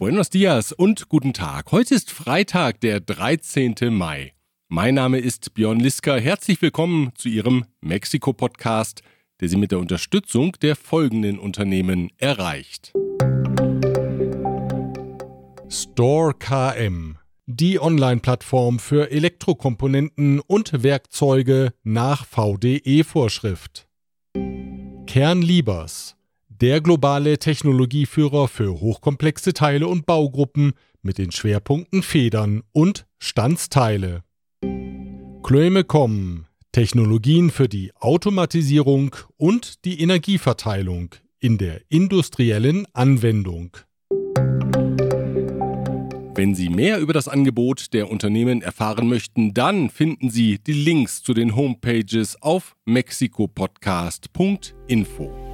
Buenos dias und guten Tag. Heute ist Freitag, der 13. Mai. Mein Name ist Björn Liska. Herzlich willkommen zu Ihrem Mexiko-Podcast, der Sie mit der Unterstützung der folgenden Unternehmen erreicht. Store KM, die Online-Plattform für Elektrokomponenten und Werkzeuge nach VDE-Vorschrift. Kernliebers, der globale Technologieführer für hochkomplexe Teile und Baugruppen mit den Schwerpunkten Federn und Standsteile. Chloemecom, Technologien für die Automatisierung und die Energieverteilung in der industriellen Anwendung. Wenn Sie mehr über das Angebot der Unternehmen erfahren möchten, dann finden Sie die Links zu den Homepages auf mexikopodcast.info.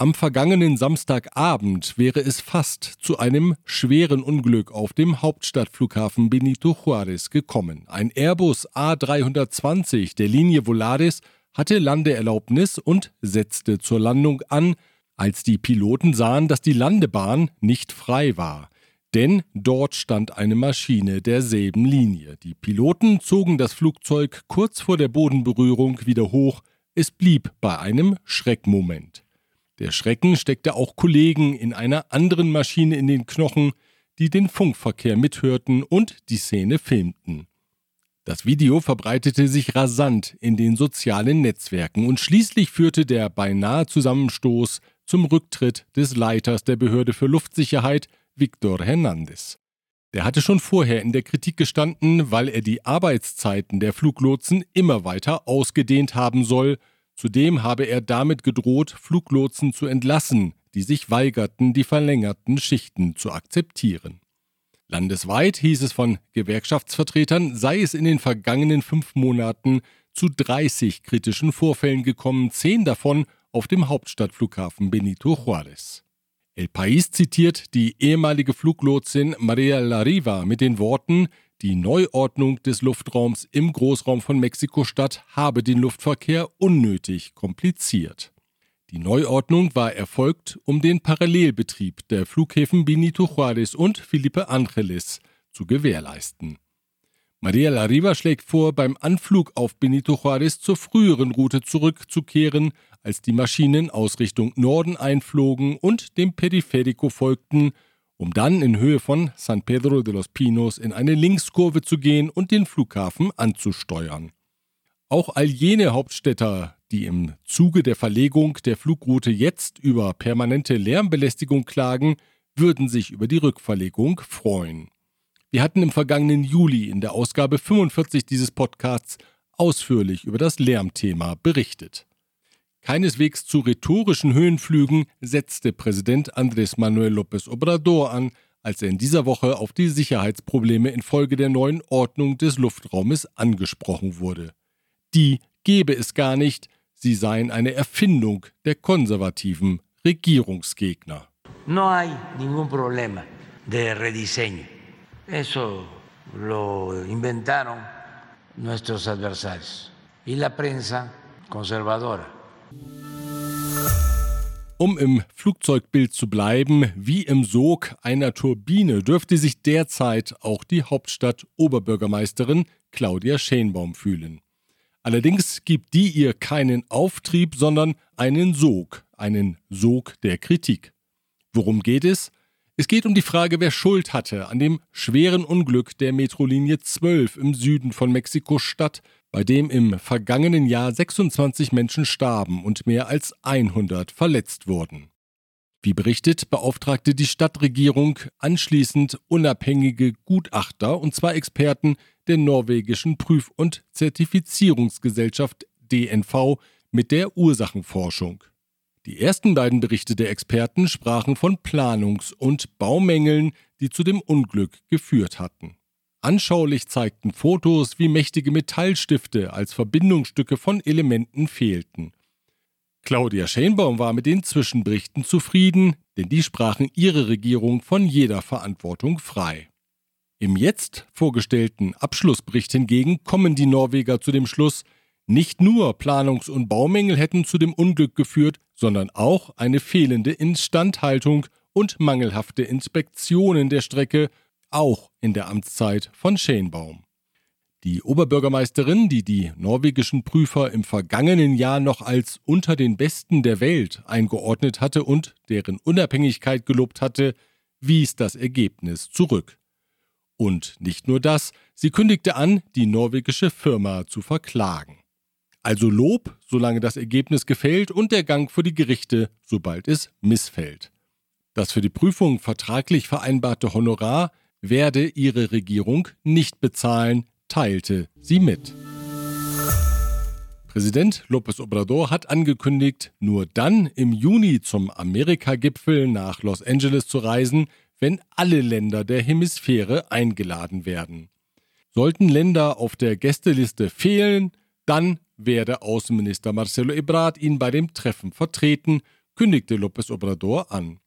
Am vergangenen Samstagabend wäre es fast zu einem schweren Unglück auf dem Hauptstadtflughafen Benito Juárez gekommen. Ein Airbus A320 der Linie Volaris hatte Landeerlaubnis und setzte zur Landung an, als die Piloten sahen, dass die Landebahn nicht frei war. Denn dort stand eine Maschine derselben Linie. Die Piloten zogen das Flugzeug kurz vor der Bodenberührung wieder hoch. Es blieb bei einem Schreckmoment. Der Schrecken steckte auch Kollegen in einer anderen Maschine in den Knochen, die den Funkverkehr mithörten und die Szene filmten. Das Video verbreitete sich rasant in den sozialen Netzwerken und schließlich führte der beinahe Zusammenstoß zum Rücktritt des Leiters der Behörde für Luftsicherheit, Victor Hernandez. Der hatte schon vorher in der Kritik gestanden, weil er die Arbeitszeiten der Fluglotsen immer weiter ausgedehnt haben soll Zudem habe er damit gedroht, Fluglotsen zu entlassen, die sich weigerten, die verlängerten Schichten zu akzeptieren. Landesweit hieß es von Gewerkschaftsvertretern, sei es in den vergangenen fünf Monaten zu 30 kritischen Vorfällen gekommen, zehn davon auf dem Hauptstadtflughafen Benito Juárez. El País zitiert die ehemalige Fluglotsin Maria Lariva mit den Worten, die Neuordnung des Luftraums im Großraum von Mexiko-Stadt habe den Luftverkehr unnötig kompliziert. Die Neuordnung war erfolgt, um den Parallelbetrieb der Flughäfen Benito Juárez und Felipe Angeles zu gewährleisten. Maria Lariva schlägt vor, beim Anflug auf Benito Juárez zur früheren Route zurückzukehren, als die Maschinen aus Richtung Norden einflogen und dem Periferico folgten, um dann in Höhe von San Pedro de los Pinos in eine Linkskurve zu gehen und den Flughafen anzusteuern. Auch all jene Hauptstädter, die im Zuge der Verlegung der Flugroute jetzt über permanente Lärmbelästigung klagen, würden sich über die Rückverlegung freuen. Wir hatten im vergangenen Juli in der Ausgabe 45 dieses Podcasts ausführlich über das Lärmthema berichtet. Keineswegs zu rhetorischen Höhenflügen setzte Präsident Andrés Manuel López Obrador an, als er in dieser Woche auf die Sicherheitsprobleme infolge der neuen Ordnung des Luftraumes angesprochen wurde. Die gebe es gar nicht, sie seien eine Erfindung der konservativen Regierungsgegner. No hay ningún problema de rediseño. Eso lo inventaron nuestros adversarios y la prensa conservadora. Um im Flugzeugbild zu bleiben, wie im Sog einer Turbine dürfte sich derzeit auch die Hauptstadt Oberbürgermeisterin Claudia Schenbaum fühlen. Allerdings gibt die ihr keinen Auftrieb, sondern einen Sog, einen Sog der Kritik. Worum geht es? Es geht um die Frage, wer Schuld hatte an dem schweren Unglück der Metrolinie 12 im Süden von Mexiko-Stadt, bei dem im vergangenen Jahr 26 Menschen starben und mehr als 100 verletzt wurden. Wie berichtet, beauftragte die Stadtregierung anschließend unabhängige Gutachter und zwei Experten der norwegischen Prüf- und Zertifizierungsgesellschaft DNV mit der Ursachenforschung. Die ersten beiden Berichte der Experten sprachen von Planungs- und Baumängeln, die zu dem Unglück geführt hatten. Anschaulich zeigten Fotos, wie mächtige Metallstifte als Verbindungsstücke von Elementen fehlten. Claudia Schenbaum war mit den Zwischenberichten zufrieden, denn die sprachen ihre Regierung von jeder Verantwortung frei. Im jetzt vorgestellten Abschlussbericht hingegen kommen die Norweger zu dem Schluss, nicht nur Planungs- und Baumängel hätten zu dem Unglück geführt, sondern auch eine fehlende Instandhaltung und mangelhafte Inspektionen der Strecke, auch in der Amtszeit von Schenbaum. Die Oberbürgermeisterin, die die norwegischen Prüfer im vergangenen Jahr noch als unter den Besten der Welt eingeordnet hatte und deren Unabhängigkeit gelobt hatte, wies das Ergebnis zurück. Und nicht nur das, sie kündigte an, die norwegische Firma zu verklagen. Also Lob, solange das Ergebnis gefällt, und der Gang vor die Gerichte, sobald es missfällt. Das für die Prüfung vertraglich vereinbarte Honorar werde ihre Regierung nicht bezahlen, teilte sie mit. Präsident López Obrador hat angekündigt, nur dann im Juni zum Amerika-Gipfel nach Los Angeles zu reisen, wenn alle Länder der Hemisphäre eingeladen werden. Sollten Länder auf der Gästeliste fehlen, dann werde Außenminister Marcelo Ebrard ihn bei dem Treffen vertreten, kündigte López Obrador an.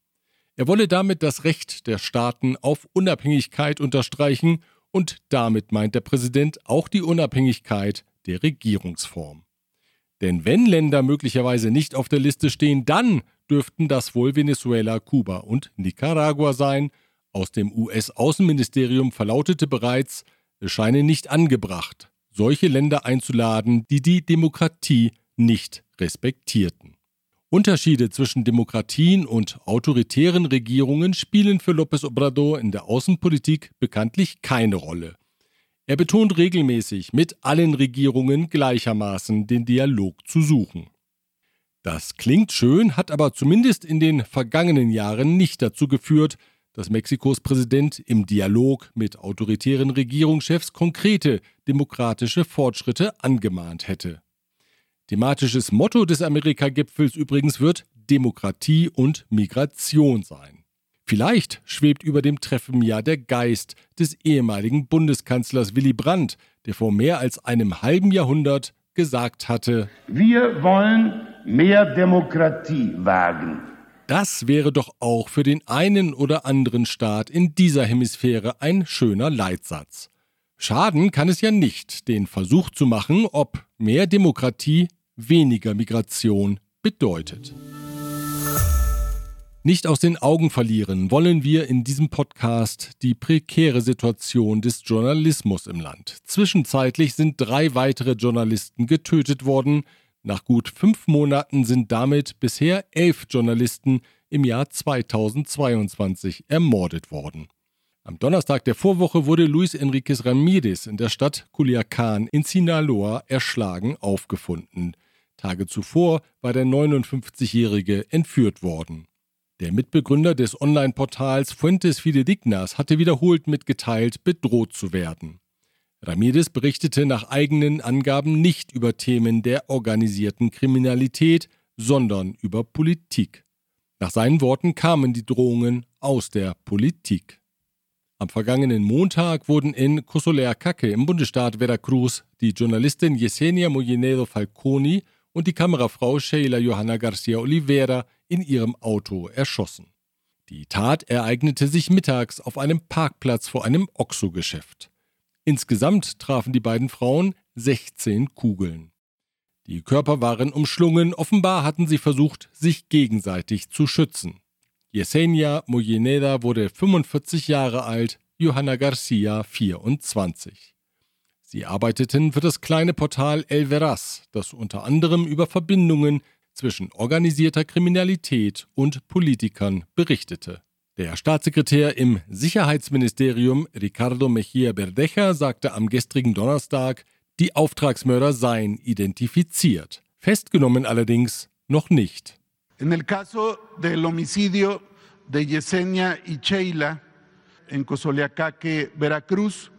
Er wolle damit das Recht der Staaten auf Unabhängigkeit unterstreichen und damit meint der Präsident auch die Unabhängigkeit der Regierungsform. Denn wenn Länder möglicherweise nicht auf der Liste stehen, dann dürften das wohl Venezuela, Kuba und Nicaragua sein. Aus dem US-Außenministerium verlautete bereits, es scheine nicht angebracht, solche Länder einzuladen, die die Demokratie nicht respektierten. Unterschiede zwischen Demokratien und autoritären Regierungen spielen für López Obrador in der Außenpolitik bekanntlich keine Rolle. Er betont regelmäßig, mit allen Regierungen gleichermaßen den Dialog zu suchen. Das klingt schön, hat aber zumindest in den vergangenen Jahren nicht dazu geführt, dass Mexikos Präsident im Dialog mit autoritären Regierungschefs konkrete demokratische Fortschritte angemahnt hätte. Thematisches Motto des Amerika-Gipfels übrigens wird Demokratie und Migration sein. Vielleicht schwebt über dem Treffen ja der Geist des ehemaligen Bundeskanzlers Willy Brandt, der vor mehr als einem halben Jahrhundert gesagt hatte, wir wollen mehr Demokratie wagen. Das wäre doch auch für den einen oder anderen Staat in dieser Hemisphäre ein schöner Leitsatz. Schaden kann es ja nicht, den Versuch zu machen, ob mehr Demokratie weniger Migration bedeutet. Nicht aus den Augen verlieren wollen wir in diesem Podcast die prekäre Situation des Journalismus im Land. Zwischenzeitlich sind drei weitere Journalisten getötet worden. Nach gut fünf Monaten sind damit bisher elf Journalisten im Jahr 2022 ermordet worden. Am Donnerstag der Vorwoche wurde Luis Enriquez Ramirez in der Stadt Culiacán in Sinaloa erschlagen aufgefunden. Tage zuvor war der 59-Jährige entführt worden. Der Mitbegründer des Online-Portals Fuentes Fidedignas hatte wiederholt mitgeteilt, bedroht zu werden. Ramirez berichtete nach eigenen Angaben nicht über Themen der organisierten Kriminalität, sondern über Politik. Nach seinen Worten kamen die Drohungen aus der Politik. Am vergangenen Montag wurden in Cosoleacaque im Bundesstaat Veracruz die Journalistin Yesenia Mollinedo Falconi und die Kamerafrau Sheila Johanna Garcia Oliveira in ihrem Auto erschossen. Die Tat ereignete sich mittags auf einem Parkplatz vor einem Oxo-Geschäft. Insgesamt trafen die beiden Frauen 16 Kugeln. Die Körper waren umschlungen, offenbar hatten sie versucht, sich gegenseitig zu schützen. Yesenia Moyeneda wurde 45 Jahre alt, Johanna Garcia 24. Sie arbeiteten für das kleine Portal El Veraz, das unter anderem über Verbindungen zwischen organisierter Kriminalität und Politikern berichtete. Der Staatssekretär im Sicherheitsministerium Ricardo Mejía Verdeja sagte am gestrigen Donnerstag, die Auftragsmörder seien identifiziert. Festgenommen allerdings noch nicht. En el caso del homicidio de Yesenia y Sheila en Cosoleacaque, Veracruz,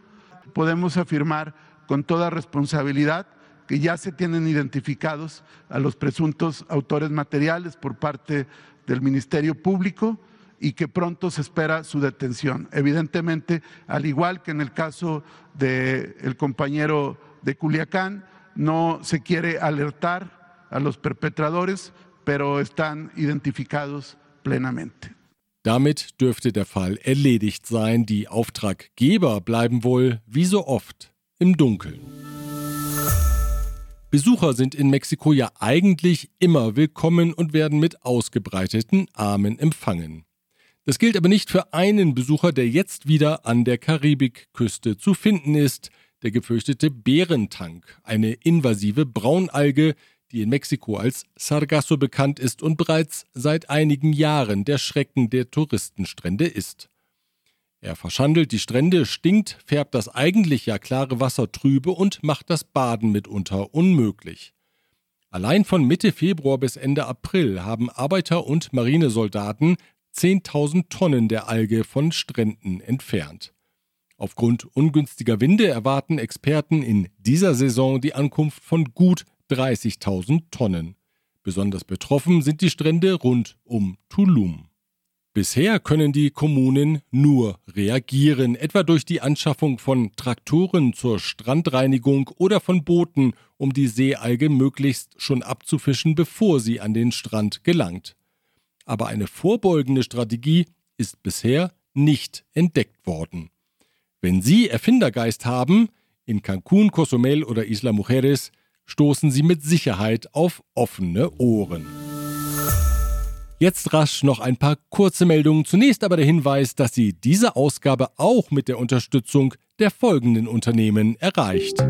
podemos afirmar con toda responsabilidad que ya se tienen identificados a los presuntos autores materiales por parte del Ministerio Público y que pronto se espera su detención. Evidentemente, al igual que en el caso del el compañero de Culiacán, no se quiere alertar a los perpetradores, pero están identificados plenamente. Damit dürfte der Fall erledigt sein. Die Auftraggeber bleiben wohl, wie so oft, im Dunkeln. Besucher sind in Mexiko ja eigentlich immer willkommen und werden mit ausgebreiteten Armen empfangen. Das gilt aber nicht für einen Besucher, der jetzt wieder an der Karibikküste zu finden ist, der gefürchtete Bärentank, eine invasive Braunalge, die in Mexiko als Sargasso bekannt ist und bereits seit einigen Jahren der Schrecken der Touristenstrände ist. Er verschandelt die Strände, stinkt, färbt das eigentlich ja klare Wasser trübe und macht das Baden mitunter unmöglich. Allein von Mitte Februar bis Ende April haben Arbeiter und Marinesoldaten 10.000 Tonnen der Alge von Stränden entfernt. Aufgrund ungünstiger Winde erwarten Experten in dieser Saison die Ankunft von gut 30.000 Tonnen. Besonders betroffen sind die Strände rund um Tulum. Bisher können die Kommunen nur reagieren, etwa durch die Anschaffung von Traktoren zur Strandreinigung oder von Booten, um die Seealge möglichst schon abzufischen, bevor sie an den Strand gelangt aber eine vorbeugende Strategie ist bisher nicht entdeckt worden. Wenn Sie Erfindergeist haben, in Cancun, Cozumel oder Isla Mujeres, stoßen Sie mit Sicherheit auf offene Ohren. Jetzt rasch noch ein paar kurze Meldungen. Zunächst aber der Hinweis, dass Sie diese Ausgabe auch mit der Unterstützung der folgenden Unternehmen erreicht.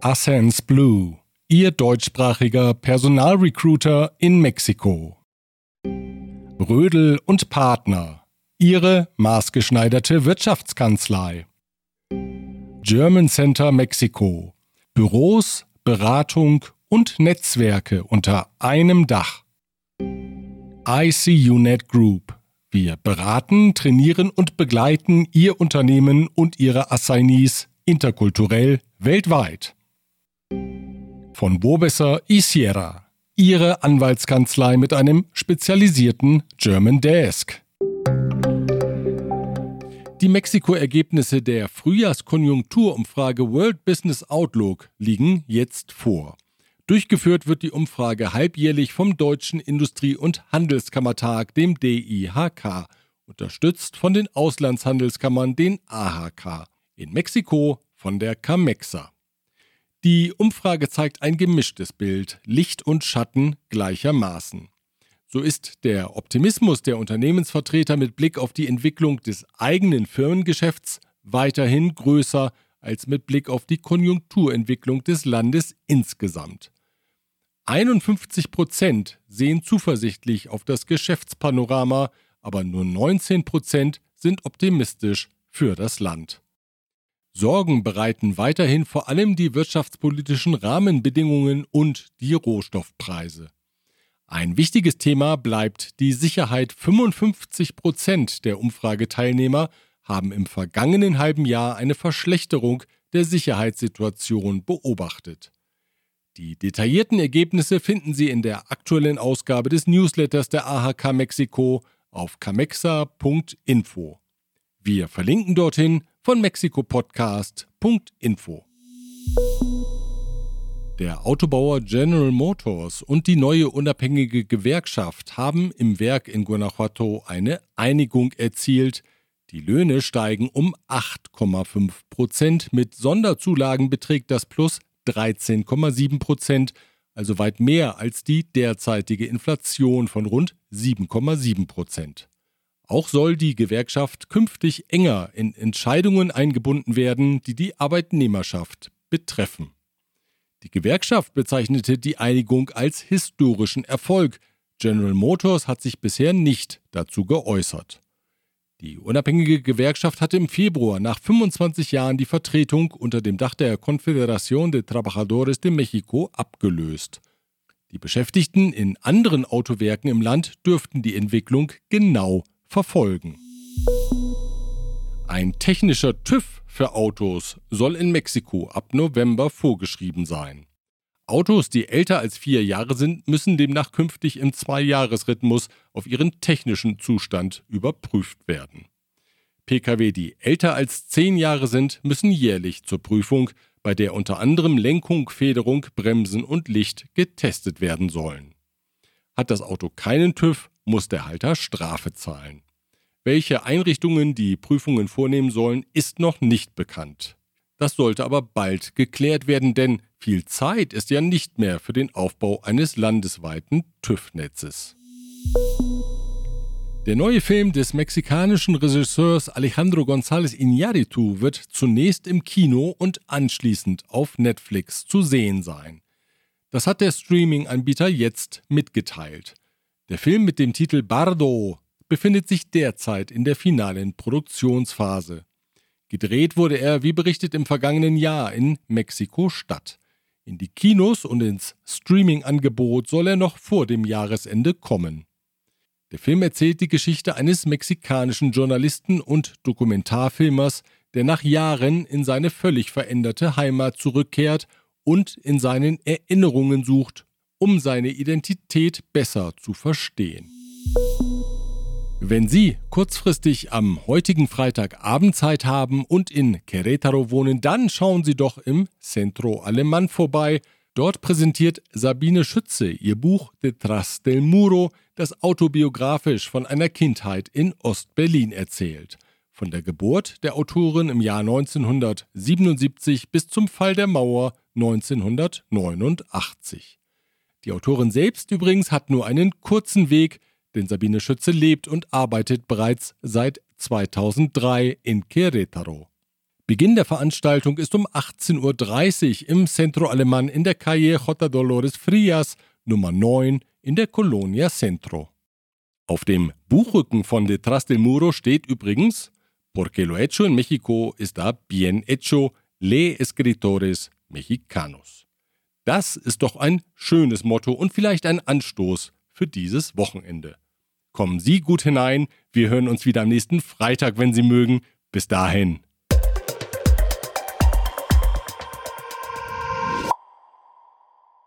Ascens Blue Ihr deutschsprachiger Personalrecruiter in Mexiko. Rödel und Partner. Ihre maßgeschneiderte Wirtschaftskanzlei. German Center Mexiko. Büros, Beratung und Netzwerke unter einem Dach. ICUNET Group. Wir beraten, trainieren und begleiten Ihr Unternehmen und Ihre Assignees interkulturell weltweit von Bobesser y Sierra, Ihre Anwaltskanzlei mit einem spezialisierten German Desk. Die Mexiko-Ergebnisse der Frühjahrskonjunkturumfrage World Business Outlook liegen jetzt vor. Durchgeführt wird die Umfrage halbjährlich vom Deutschen Industrie- und Handelskammertag, dem DIHK, unterstützt von den Auslandshandelskammern, den AHK, in Mexiko von der CAMEXA. Die Umfrage zeigt ein gemischtes Bild, Licht und Schatten gleichermaßen. So ist der Optimismus der Unternehmensvertreter mit Blick auf die Entwicklung des eigenen Firmengeschäfts weiterhin größer als mit Blick auf die Konjunkturentwicklung des Landes insgesamt. 51 Prozent sehen zuversichtlich auf das Geschäftspanorama, aber nur 19 Prozent sind optimistisch für das Land. Sorgen bereiten weiterhin vor allem die wirtschaftspolitischen Rahmenbedingungen und die Rohstoffpreise. Ein wichtiges Thema bleibt die Sicherheit. 55 Prozent der Umfrageteilnehmer haben im vergangenen halben Jahr eine Verschlechterung der Sicherheitssituation beobachtet. Die detaillierten Ergebnisse finden Sie in der aktuellen Ausgabe des Newsletters der AHK Mexiko auf camexa.info. Wir verlinken dorthin von mexikopodcast.info. Der Autobauer General Motors und die neue unabhängige Gewerkschaft haben im Werk in Guanajuato eine Einigung erzielt. Die Löhne steigen um 8,5 Prozent. Mit Sonderzulagen beträgt das Plus 13,7 Prozent, also weit mehr als die derzeitige Inflation von rund 7,7 Prozent. Auch soll die Gewerkschaft künftig enger in Entscheidungen eingebunden werden, die die Arbeitnehmerschaft betreffen. Die Gewerkschaft bezeichnete die Einigung als historischen Erfolg. General Motors hat sich bisher nicht dazu geäußert. Die unabhängige Gewerkschaft hatte im Februar nach 25 Jahren die Vertretung unter dem Dach der Confederación de Trabajadores de México abgelöst. Die Beschäftigten in anderen Autowerken im Land dürften die Entwicklung genau verfolgen. Ein technischer TÜV für Autos soll in Mexiko ab November vorgeschrieben sein. Autos, die älter als vier Jahre sind, müssen demnach künftig im Zweijahresrhythmus auf ihren technischen Zustand überprüft werden. Pkw, die älter als zehn Jahre sind, müssen jährlich zur Prüfung, bei der unter anderem Lenkung, Federung, Bremsen und Licht getestet werden sollen. Hat das Auto keinen TÜV, muss der Halter Strafe zahlen. Welche Einrichtungen die Prüfungen vornehmen sollen, ist noch nicht bekannt. Das sollte aber bald geklärt werden, denn viel Zeit ist ja nicht mehr für den Aufbau eines landesweiten TÜV-Netzes. Der neue Film des mexikanischen Regisseurs Alejandro González Iñárritu wird zunächst im Kino und anschließend auf Netflix zu sehen sein. Das hat der Streaming-Anbieter jetzt mitgeteilt. Der Film mit dem Titel Bardo befindet sich derzeit in der finalen Produktionsphase. Gedreht wurde er, wie berichtet, im vergangenen Jahr in Mexiko-Stadt. In die Kinos und ins Streaming-Angebot soll er noch vor dem Jahresende kommen. Der Film erzählt die Geschichte eines mexikanischen Journalisten und Dokumentarfilmers, der nach Jahren in seine völlig veränderte Heimat zurückkehrt und in seinen Erinnerungen sucht, um seine Identität besser zu verstehen. Wenn Sie kurzfristig am heutigen Freitag Abendzeit haben und in Querétaro wohnen, dann schauen Sie doch im Centro Alemán vorbei. Dort präsentiert Sabine Schütze ihr Buch Detrás del Muro, das autobiografisch von einer Kindheit in Ostberlin erzählt. Von der Geburt der Autorin im Jahr 1977 bis zum Fall der Mauer 1989. Die Autorin selbst übrigens hat nur einen kurzen Weg, denn Sabine Schütze lebt und arbeitet bereits seit 2003 in Querétaro. Beginn der Veranstaltung ist um 18.30 Uhr im Centro Alemán in der Calle J. Dolores Frias, Nummer 9 in der Colonia Centro. Auf dem Buchrücken von Detrás del Muro steht übrigens Porque lo hecho en México está bien hecho, le escritores mexicanos. Das ist doch ein schönes Motto und vielleicht ein Anstoß für dieses Wochenende. Kommen Sie gut hinein, wir hören uns wieder am nächsten Freitag, wenn Sie mögen. Bis dahin.